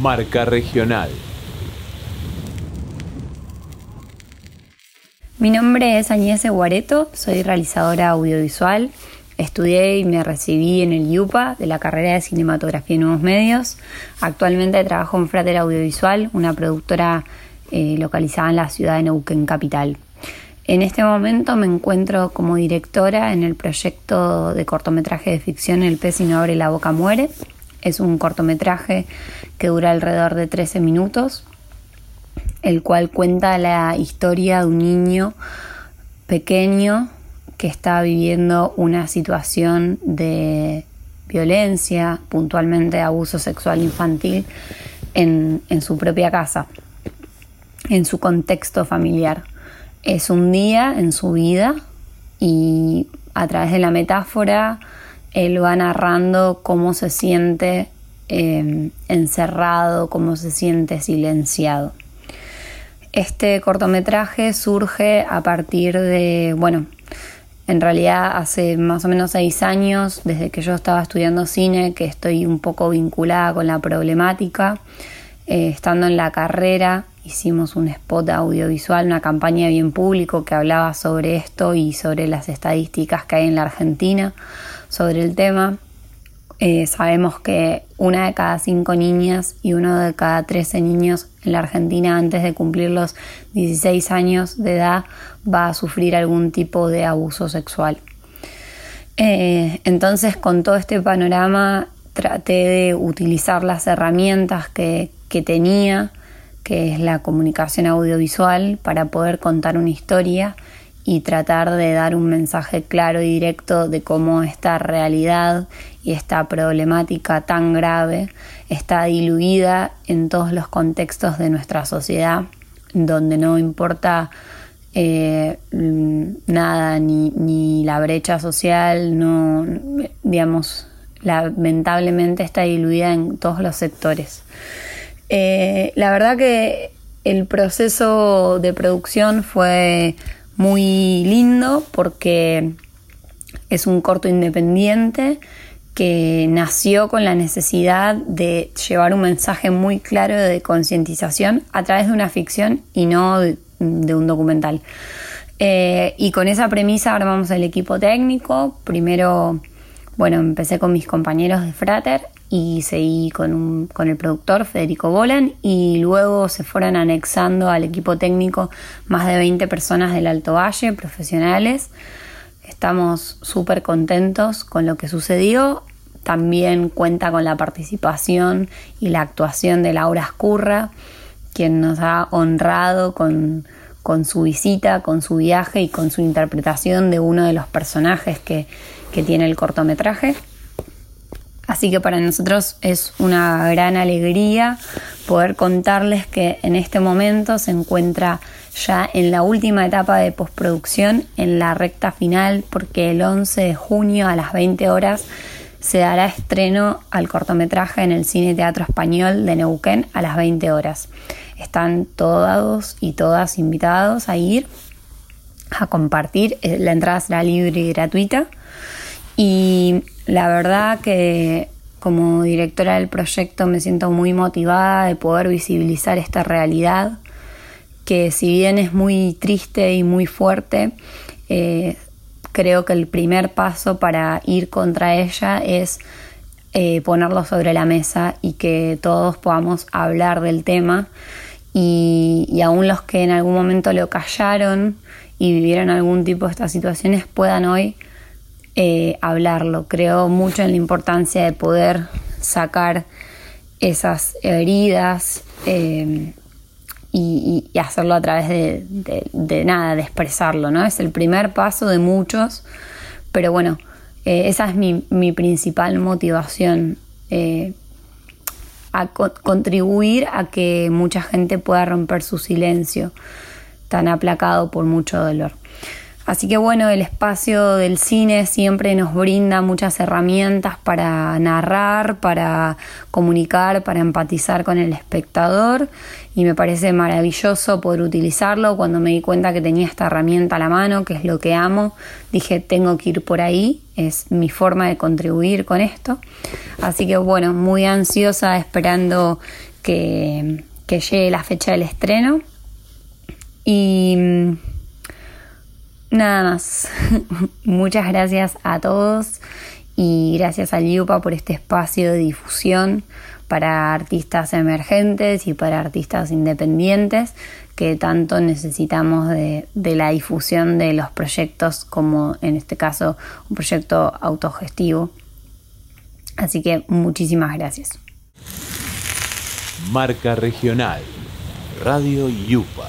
Marca Regional. Mi nombre es Añese Guareto, soy realizadora audiovisual. Estudié y me recibí en el IUPA de la carrera de Cinematografía y Nuevos Medios. Actualmente trabajo en Frater Audiovisual, una productora eh, localizada en la ciudad de Neuquén Capital. En este momento me encuentro como directora en el proyecto de cortometraje de ficción El pez y no abre la boca muere. Es un cortometraje que dura alrededor de 13 minutos, el cual cuenta la historia de un niño pequeño que está viviendo una situación de violencia, puntualmente abuso sexual infantil, en, en su propia casa, en su contexto familiar. Es un día en su vida y a través de la metáfora él va narrando cómo se siente em, encerrado, cómo se siente silenciado. Este cortometraje surge a partir de, bueno, en realidad hace más o menos seis años, desde que yo estaba estudiando cine, que estoy un poco vinculada con la problemática, eh, estando en la carrera hicimos un spot audiovisual, una campaña bien público que hablaba sobre esto y sobre las estadísticas que hay en la Argentina sobre el tema. Eh, sabemos que una de cada cinco niñas y uno de cada trece niños en la Argentina antes de cumplir los 16 años de edad va a sufrir algún tipo de abuso sexual. Eh, entonces con todo este panorama traté de utilizar las herramientas que, que tenía que es la comunicación audiovisual, para poder contar una historia y tratar de dar un mensaje claro y directo de cómo esta realidad y esta problemática tan grave está diluida en todos los contextos de nuestra sociedad, donde no importa eh, nada, ni, ni, la brecha social, no, digamos, lamentablemente está diluida en todos los sectores. Eh, la verdad que el proceso de producción fue muy lindo porque es un corto independiente que nació con la necesidad de llevar un mensaje muy claro de concientización a través de una ficción y no de, un documental. Eh, y con esa premisa armamos el equipo técnico. Primero, bueno, empecé con mis compañeros de Frater y seguí con, con el productor Federico Bolan y luego se fueron anexando al equipo técnico más de 20 personas del Alto Valle, profesionales. Estamos súper contentos con lo que sucedió. También cuenta con la participación y la actuación de Laura Escurra, quien nos ha honrado con, con su visita, con su viaje y con su interpretación de uno de los personajes que, que tiene el cortometraje. Así que para nosotros es una gran alegría poder contarles que en este momento se encuentra ya en la última etapa de postproducción, en la recta final, porque el 11 de junio a las 20 horas se dará estreno al cortometraje en el Cine Teatro Español de Neuquén a las 20 horas. Están todos y todas invitados a ir a compartir. Eh, la entrada será libre y gratuita. Y la verdad que como directora del proyecto me siento muy motivada de poder visibilizar esta realidad que si bien es muy triste y muy fuerte, eh, creo que el primer paso para ir contra ella es eh, ponerlo sobre la mesa y que todos podamos hablar del tema y, aún los que en algún momento lo callaron y vivieron algún tipo de estas situaciones puedan hoy eh, hablarlo. Creo mucho en la importancia de poder sacar esas heridas eh, y, hacerlo a través de, nada, de expresarlo, ¿no? Es el primer paso de muchos, pero bueno, eh, esa es mi, mi principal motivación. a contribuir a que mucha gente pueda romper su silencio tan aplacado por mucho dolor. Así que bueno, el espacio del cine siempre nos brinda muchas herramientas para narrar, para comunicar, para empatizar con el espectador y me parece maravilloso poder utilizarlo. Cuando me di cuenta que tenía esta herramienta a la mano, que es lo que amo, dije tengo que ir por ahí, es mi forma de contribuir con esto. Así que bueno, muy ansiosa esperando que, llegue la fecha del estreno. Y mm, nada más. Muchas gracias a todos y gracias al IUPA por este espacio de difusión para artistas emergentes y para artistas independientes que tanto necesitamos de, de, la difusión de los proyectos como en este caso un proyecto autogestivo. Así que muchísimas gracias. Marca Regional, Radio Yupa